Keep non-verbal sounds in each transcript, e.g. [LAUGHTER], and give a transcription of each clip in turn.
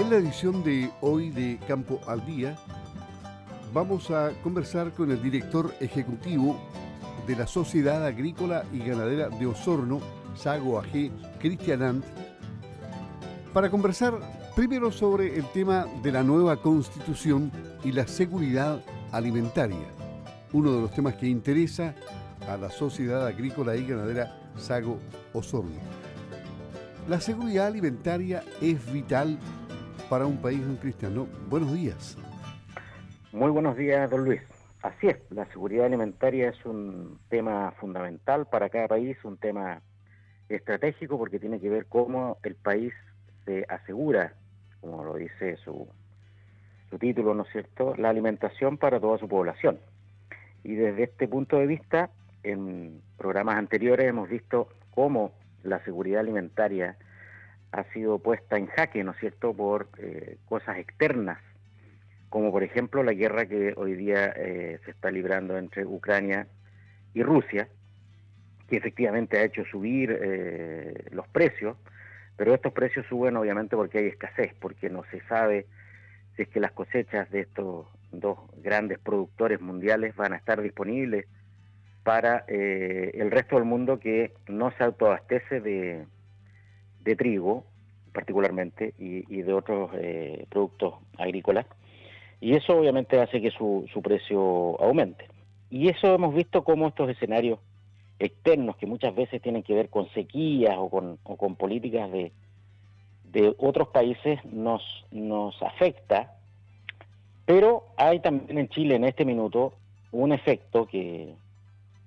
En la edición de hoy de Campo al Día, vamos a conversar con el director ejecutivo de la Sociedad Agrícola y Ganadera de Osorno, Sago AG, Cristian Ant, para conversar primero sobre el tema de la nueva constitución y la seguridad alimentaria, uno de los temas que interesa a la Sociedad Agrícola y Ganadera Sago Osorno. La seguridad alimentaria es vital para un país, don Cristian, Buenos días. Muy buenos días, don Luis. Así es, la seguridad alimentaria es un tema fundamental para cada país, un tema estratégico porque tiene que ver cómo el país se asegura, como lo dice su, su título, ¿no es cierto?, la alimentación para toda su población. Y desde este punto de vista, en programas anteriores hemos visto cómo la seguridad alimentaria ha sido puesta en jaque, ¿no es cierto?, por eh, cosas externas, como por ejemplo la guerra que hoy día eh, se está librando entre Ucrania y Rusia, que efectivamente ha hecho subir eh, los precios, pero estos precios suben obviamente porque hay escasez, porque no se sabe si es que las cosechas de estos dos grandes productores mundiales van a estar disponibles para eh, el resto del mundo que no se autoabastece de, de trigo particularmente y, de otros eh, productos agrícolas. Y eso obviamente hace que su, su precio aumente. Y eso hemos visto como estos escenarios externos que muchas veces tienen que ver con sequías o con, o con políticas de, de otros países nos, nos afecta, pero hay también en Chile en este minuto un efecto que,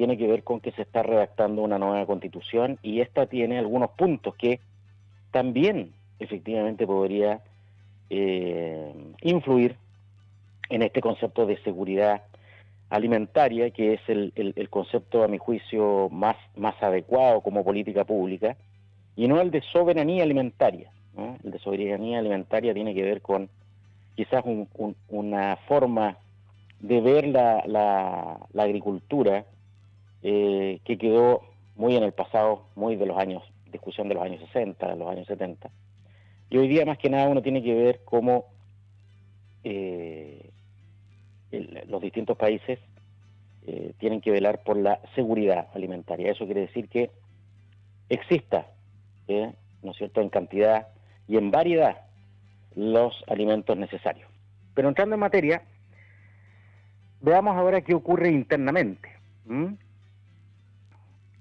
tiene que ver con que se está redactando una nueva constitución y esta tiene algunos puntos que también efectivamente podría eh, influir en este concepto de seguridad alimentaria, que es el, concepto, a mi juicio, más, más adecuado como política pública, y no el de soberanía alimentaria. El de soberanía alimentaria tiene que ver con quizás una forma de ver la, la agricultura eh, que quedó muy en el pasado, muy de los años, discusión de los años 60, de los años 70. Y hoy día más que nada uno tiene que ver cómo eh, los distintos países eh, tienen que velar por la seguridad alimentaria. Eso quiere decir que exista, ¿no es cierto?, en cantidad y en variedad los alimentos necesarios. Pero entrando en materia, veamos ahora qué ocurre internamente.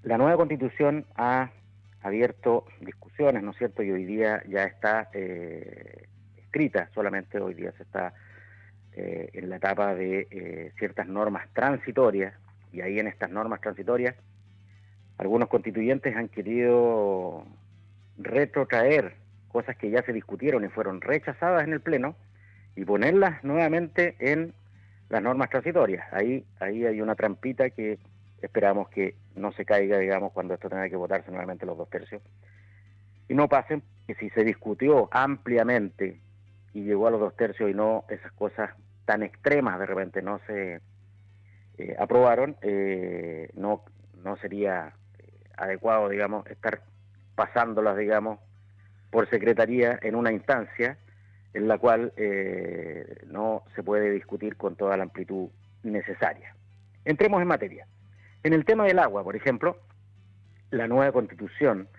La nueva constitución ha abierto discusiones, ¿no es cierto? Y hoy día ya está eh, escrita, solamente hoy día se está eh, en la etapa de eh, ciertas normas transitorias, y ahí en estas normas transitorias algunos constituyentes han querido retrotraer cosas que ya se discutieron y fueron rechazadas en el Pleno y ponerlas nuevamente en las normas transitorias. Ahí, ahí hay una trampita que esperamos que no se caiga, digamos, cuando esto tenga que votarse nuevamente los dos tercios. Y no pasen que si se discutió ampliamente y llegó a los dos tercios y no esas cosas tan extremas de repente no se eh, aprobaron, eh, no, no sería eh, adecuado, digamos, estar pasándolas, digamos, por secretaría en una instancia en la cual no se puede discutir con toda la amplitud necesaria. Entremos en materia. En el tema del agua, por ejemplo, la nueva constitución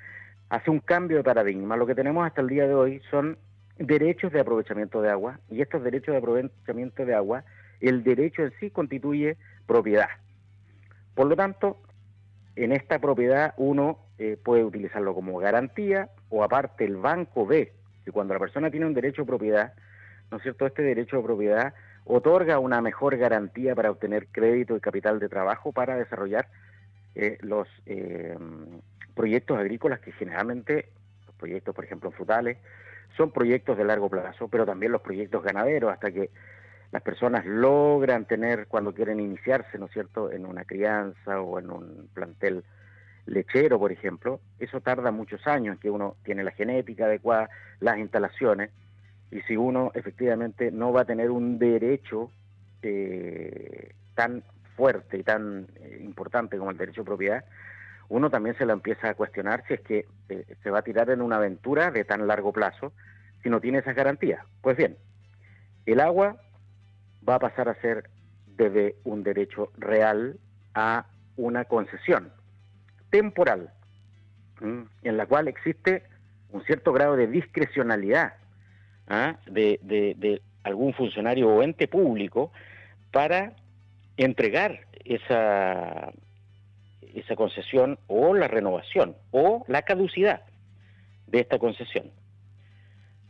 hace un cambio de paradigma. Lo que tenemos hasta el día de hoy son derechos de aprovechamiento de agua y estos derechos de aprovechamiento de agua, el derecho en sí constituye propiedad. Por lo tanto, en esta propiedad uno eh, puede utilizarlo como garantía o aparte el banco ve que cuando la persona tiene un derecho de propiedad, ¿no es cierto? Este derecho de propiedad otorga una mejor garantía para obtener crédito y capital de trabajo para desarrollar eh, los eh, proyectos agrícolas que generalmente, los proyectos por ejemplo frutales, son proyectos de largo plazo, pero también los proyectos ganaderos, hasta que las personas logran tener, cuando quieren iniciarse, ¿no es cierto?, en una crianza o en un plantel lechero, por ejemplo, eso tarda muchos años, que uno tiene la genética adecuada, las instalaciones, y si uno efectivamente no va a tener un derecho eh, tan fuerte y tan eh, importante como el derecho a propiedad, uno también se lo empieza a cuestionar si es que eh, se va a tirar en una aventura de tan largo plazo si no tiene esas garantías. Pues bien, el agua va a pasar a ser desde un derecho real a una concesión temporal, en la cual existe un cierto grado de discrecionalidad ¿ah? de, algún funcionario o ente público para entregar esa, esa concesión o la renovación o la caducidad de esta concesión.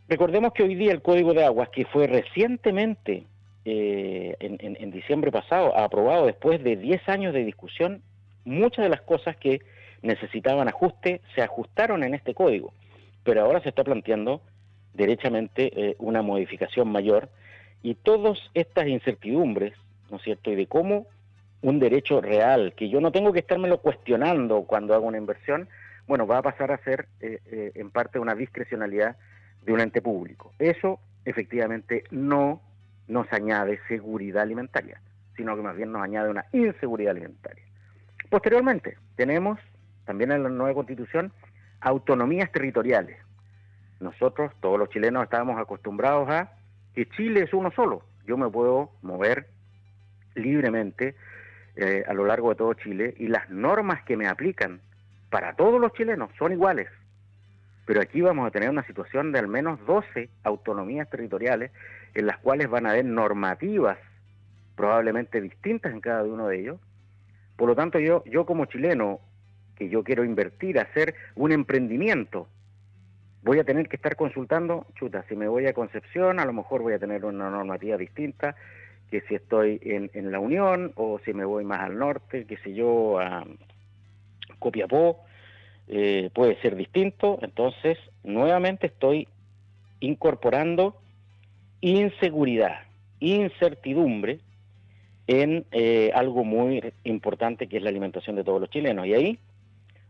Recordemos que hoy día el Código de Aguas, que fue recientemente, eh, en, diciembre pasado, aprobado después de 10 años de discusión, muchas de las cosas que necesitaban ajuste se ajustaron en este código, pero ahora se está planteando derechamente eh, una modificación mayor y todas estas incertidumbres, ¿no es cierto?, y de cómo un derecho real, que yo no tengo que estármelo cuestionando cuando hago una inversión, bueno, va a pasar a ser eh, en parte una discrecionalidad de un ente público. Eso efectivamente no nos añade seguridad alimentaria, sino que más bien nos añade una inseguridad alimentaria. Posteriormente, tenemos también en la nueva constitución autonomías territoriales. Nosotros, todos los chilenos, estábamos acostumbrados a que Chile es uno solo. Yo me puedo mover libremente eh, a lo largo de todo Chile y las normas que me aplican para todos los chilenos son iguales. Pero aquí vamos a tener una situación de al menos 12 autonomías territoriales en las cuales van a haber normativas probablemente distintas en cada uno de ellos. Por lo tanto, yo, yo como chileno, que yo quiero invertir, hacer un emprendimiento, voy a tener que estar consultando, chuta, si me voy a Concepción, a lo mejor voy a tener una normativa distinta que si estoy en, la Unión o si me voy más al norte, que si yo, a Copiapó, eh, puede ser distinto, entonces nuevamente estoy incorporando inseguridad, incertidumbre en eh, algo muy importante que es la alimentación de todos los chilenos. Y ahí,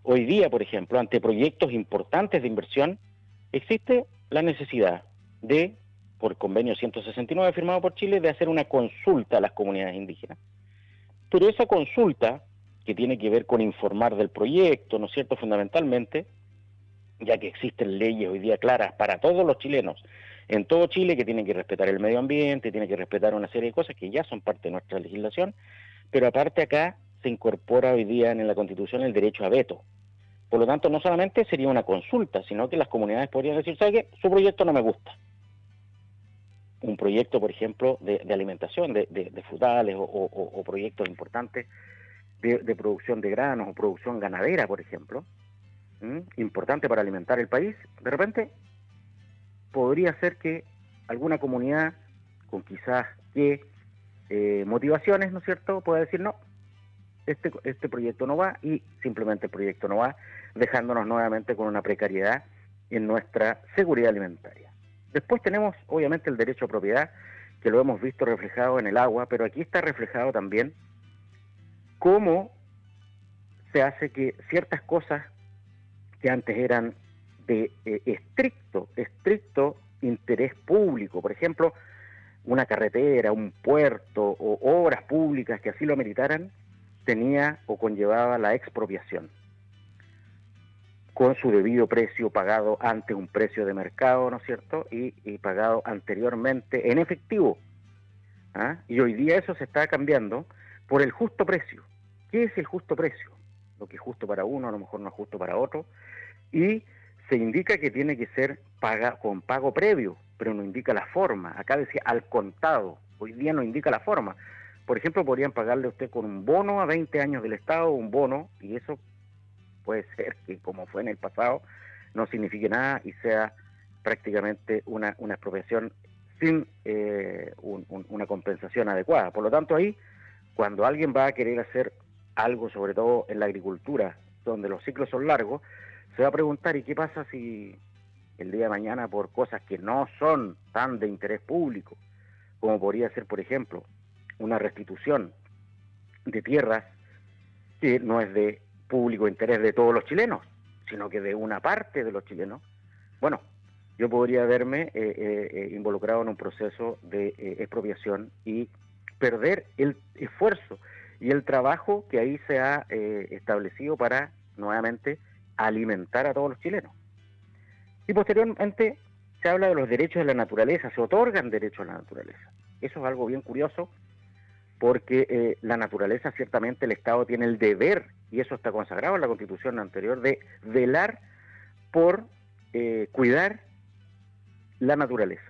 hoy día, por ejemplo, ante proyectos importantes de inversión, existe la necesidad de, por convenio 169 firmado por Chile, de hacer una consulta a las comunidades indígenas. Pero esa consulta que tiene que ver con informar del proyecto, ¿no es cierto?, fundamentalmente, ya que existen leyes hoy día claras para todos los chilenos, en todo Chile, que tienen que respetar el medio ambiente, tienen que respetar una serie de cosas que ya son parte de nuestra legislación, pero aparte acá se incorpora hoy día en la Constitución el derecho a veto. Por lo tanto, no solamente sería una consulta, sino que las comunidades podrían decir, ¿sabe qué? Su proyecto no me gusta. Un proyecto, por ejemplo, de, alimentación, de, frutales o proyectos importantes de, producción de granos o producción ganadera, por ejemplo, importante para alimentar el país, de repente podría ser que alguna comunidad con quizás qué eh, motivaciones, ¿no es cierto?, pueda decir no, este, este proyecto no va y simplemente el proyecto no va, dejándonos nuevamente con una precariedad en nuestra seguridad alimentaria. Después tenemos, obviamente, el derecho a propiedad, que lo hemos visto reflejado en el agua, pero aquí está reflejado también cómo se hace que ciertas cosas que antes eran de eh, estricto, estricto interés público, por ejemplo, una carretera, un puerto o obras públicas que así lo ameritaran, tenía o conllevaba la expropiación con su debido precio pagado ante un precio de mercado, ¿no es cierto? Y, pagado anteriormente en efectivo. ¿ah? Y hoy día eso se está cambiando por el justo precio. ¿Qué es el justo precio? Lo que es justo para uno a lo mejor no es justo para otro. Y se indica que tiene que ser paga, con pago previo, pero no indica la forma. Acá decía al contado, hoy día no indica la forma. Por ejemplo, podrían pagarle a usted con un bono a 20 años del Estado, un bono, y eso puede [LAUGHS] ser que como fue en el pasado, no signifique nada y sea prácticamente una, expropiación sin eh, una compensación adecuada. Por lo tanto, ahí, cuando alguien va a querer hacer algo, sobre todo en la agricultura, donde los ciclos son largos, se va a preguntar, ¿y qué pasa si el día de mañana por cosas que no son tan de interés público, como podría ser, por ejemplo, una restitución de tierras que no es de público interés de todos los chilenos, sino que de una parte de los chilenos, bueno, yo podría verme eh, eh, eh, involucrado en un proceso de expropiación y perder el esfuerzo y el trabajo que ahí se ha eh, establecido para nuevamente alimentar a todos los chilenos. Y posteriormente se habla de los derechos de la naturaleza, se otorgan derechos a la naturaleza. Eso es algo bien curioso porque eh, la naturaleza ciertamente el Estado tiene el deber, y eso está consagrado en la constitución anterior, de velar por eh, cuidar la naturaleza.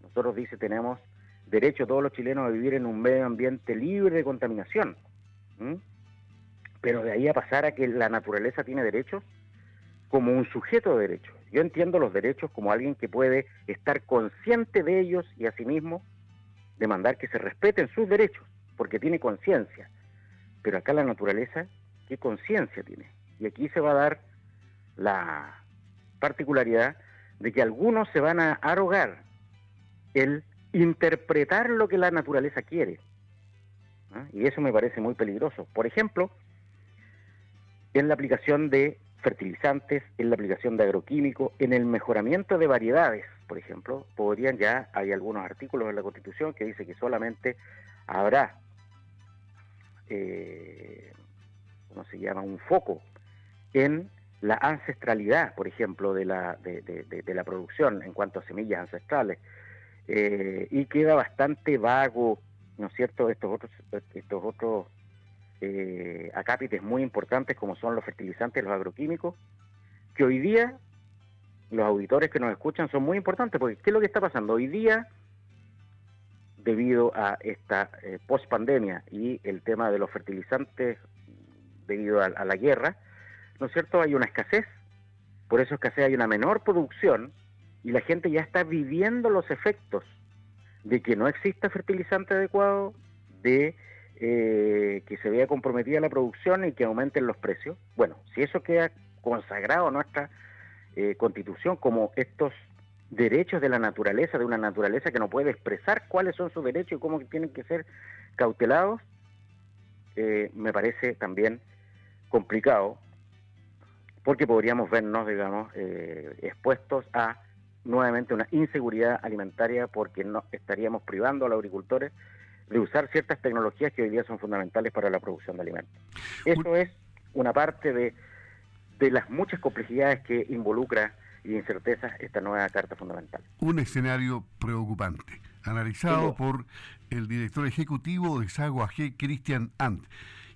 Nosotros dice tenemos derecho todos los chilenos a vivir en un medio ambiente libre de contaminación. Pero de ahí a pasar a que la naturaleza tiene derechos como un sujeto de derechos. Yo entiendo los derechos como alguien que puede estar consciente de ellos y asimismo demandar que se respeten sus derechos, porque tiene conciencia. Pero acá la naturaleza, ¿qué conciencia tiene? Y aquí se va a dar la particularidad de que algunos se van a arrogar el interpretar lo que la naturaleza quiere. ¿ah? Y eso me parece muy peligroso. Por ejemplo, en la aplicación de fertilizantes, en la aplicación de agroquímicos, en el mejoramiento de variedades, por ejemplo, podrían ya, hay algunos artículos en la Constitución que dice que solamente habrá, eh, ¿cómo se llama?, un foco en la ancestralidad, por ejemplo, de la, de, la producción en cuanto a semillas ancestrales, eh, y queda bastante vago, ¿no es cierto?, estos otros, estos otros eh, acápites muy importantes como son los fertilizantes, los agroquímicos, que hoy día los auditores que nos escuchan son muy importantes, porque ¿qué es lo que está pasando? Hoy día, debido a esta eh, post-pandemia y el tema de los fertilizantes debido a, la guerra, ¿no es cierto? Hay una escasez, por eso escasez hay una menor producción y la gente ya está viviendo los efectos de que no exista fertilizante adecuado, de eh, que se vea comprometida la producción y que aumenten los precios. Bueno, si eso queda consagrado en nuestra eh, constitución como estos derechos de la naturaleza, de una naturaleza que no puede expresar cuáles son sus derechos y cómo tienen que ser cautelados, eh, me parece también complicado, porque podríamos vernos, digamos, expuestos a nuevamente una inseguridad alimentaria porque no estaríamos privando a los agricultores de usar ciertas tecnologías que hoy día son fundamentales para la producción de alimentos. Eso es una parte de, de las muchas complejidades que involucra y incertezas esta nueva Carta Fundamental. Un escenario preocupante, analizado por el director ejecutivo de Sago AG, Cristian Ant.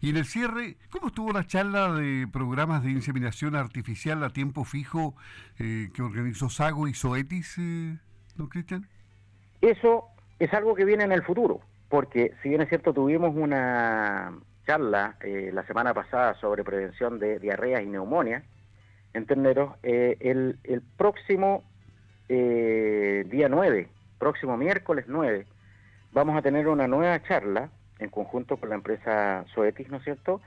Y en el cierre, ¿cómo estuvo la charla de programas de inseminación artificial a tiempo fijo eh, que organizó Sago y Zoetis, eh, don Cristian? Eso es algo que viene en el futuro porque si bien es cierto, tuvimos una charla eh, la semana pasada sobre prevención de diarreas y neumonía en terneros, eh, el, próximo eh, día 9, próximo miércoles 9, vamos a tener una nueva charla en conjunto con la empresa Zoetis, ¿no es cierto?,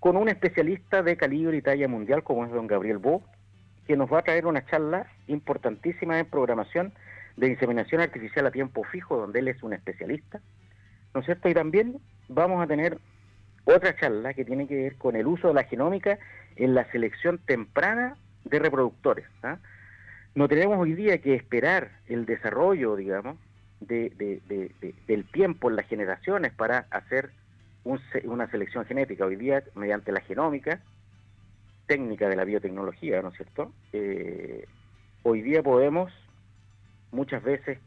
con un especialista de calibre y talla mundial como es don Gabriel Bo, que nos va a traer una charla importantísima en programación de inseminación artificial a tiempo fijo, donde él es un especialista, ¿no es cierto? Y también vamos a tener otra charla que tiene que ver con el uso de la genómica en la selección temprana de reproductores. ¿ah? No tenemos hoy día que esperar el desarrollo, digamos, de, del tiempo en las generaciones para hacer una selección genética. Hoy día, mediante la genómica, técnica de la biotecnología, ¿no es cierto? Eh, hoy día podemos, muchas veces,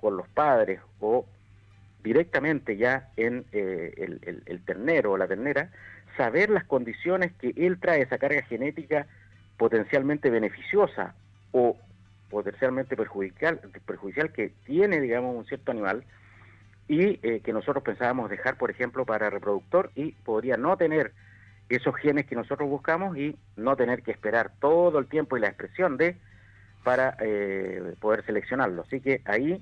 con los padres o directamente ya en eh, el, ternero o la ternera, saber las condiciones que él trae, esa carga genética potencialmente beneficiosa o potencialmente perjudicial, perjudicial que tiene, digamos, un cierto animal y eh, que nosotros pensábamos dejar, por ejemplo, para reproductor y podría no tener esos genes que nosotros buscamos y no tener que esperar todo el tiempo y la expresión de para eh, poder seleccionarlo. Así que ahí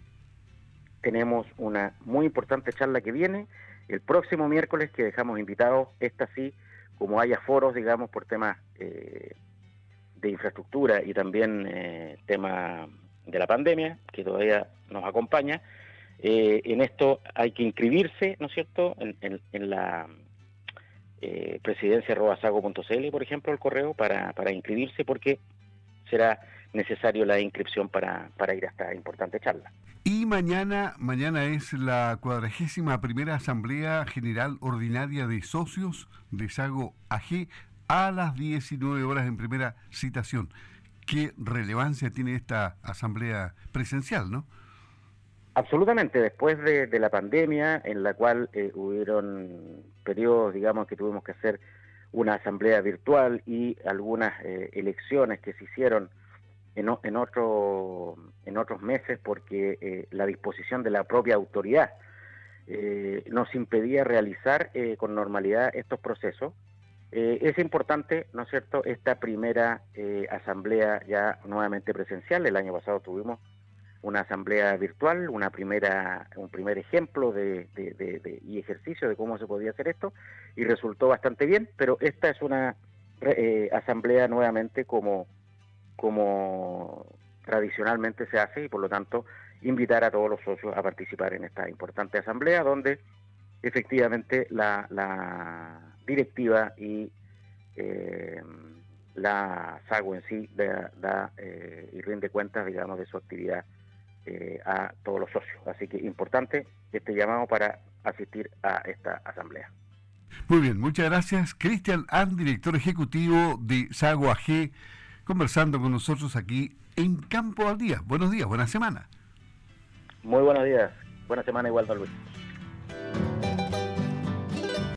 tenemos una muy importante charla que viene el próximo miércoles que dejamos invitados, esta sí, como haya foros, digamos, por temas eh, de infraestructura y también eh, tema de la pandemia, que todavía nos acompaña. Eh, en esto hay que inscribirse, ¿no es cierto?, en, la eh, presidencia por ejemplo, el correo, para, para inscribirse, porque será necesario la inscripción para, para ir a esta importante charla. Y mañana, mañana es la cuadragésima primera Asamblea General Ordinaria de Socios de Sago AG a las 19 horas en primera citación. qué relevancia tiene esta asamblea presencial, ¿no? Absolutamente, después de, la pandemia, en la cual eh, hubieron periodos, digamos, que tuvimos que hacer una asamblea virtual y algunas eh, elecciones que se hicieron en, en, otro, en otros meses porque eh, la disposición de la propia autoridad nos impedía realizar con normalidad estos procesos. es importante, ¿no es cierto?, esta primera asamblea ya nuevamente presencial. El año pasado tuvimos una asamblea virtual, una primera, un primer ejemplo de, y ejercicio de cómo se podía hacer esto y resultó bastante bien, pero esta es una eh, asamblea nuevamente como, como tradicionalmente se hace y por lo tanto invitar a todos los socios a participar en esta importante asamblea donde efectivamente la, directiva y eh, la SAGO en sí da, eh, y rinde cuentas, digamos, de su actividad eh, a todos los socios. Así que importante este llamado para asistir a esta asamblea. Muy bien, muchas gracias. Cristian An, director ejecutivo de Sago AG, conversando con nosotros aquí en Campo al Día. Buenos días, buena semana. Muy buenos días. Buena semana igual, don Luis.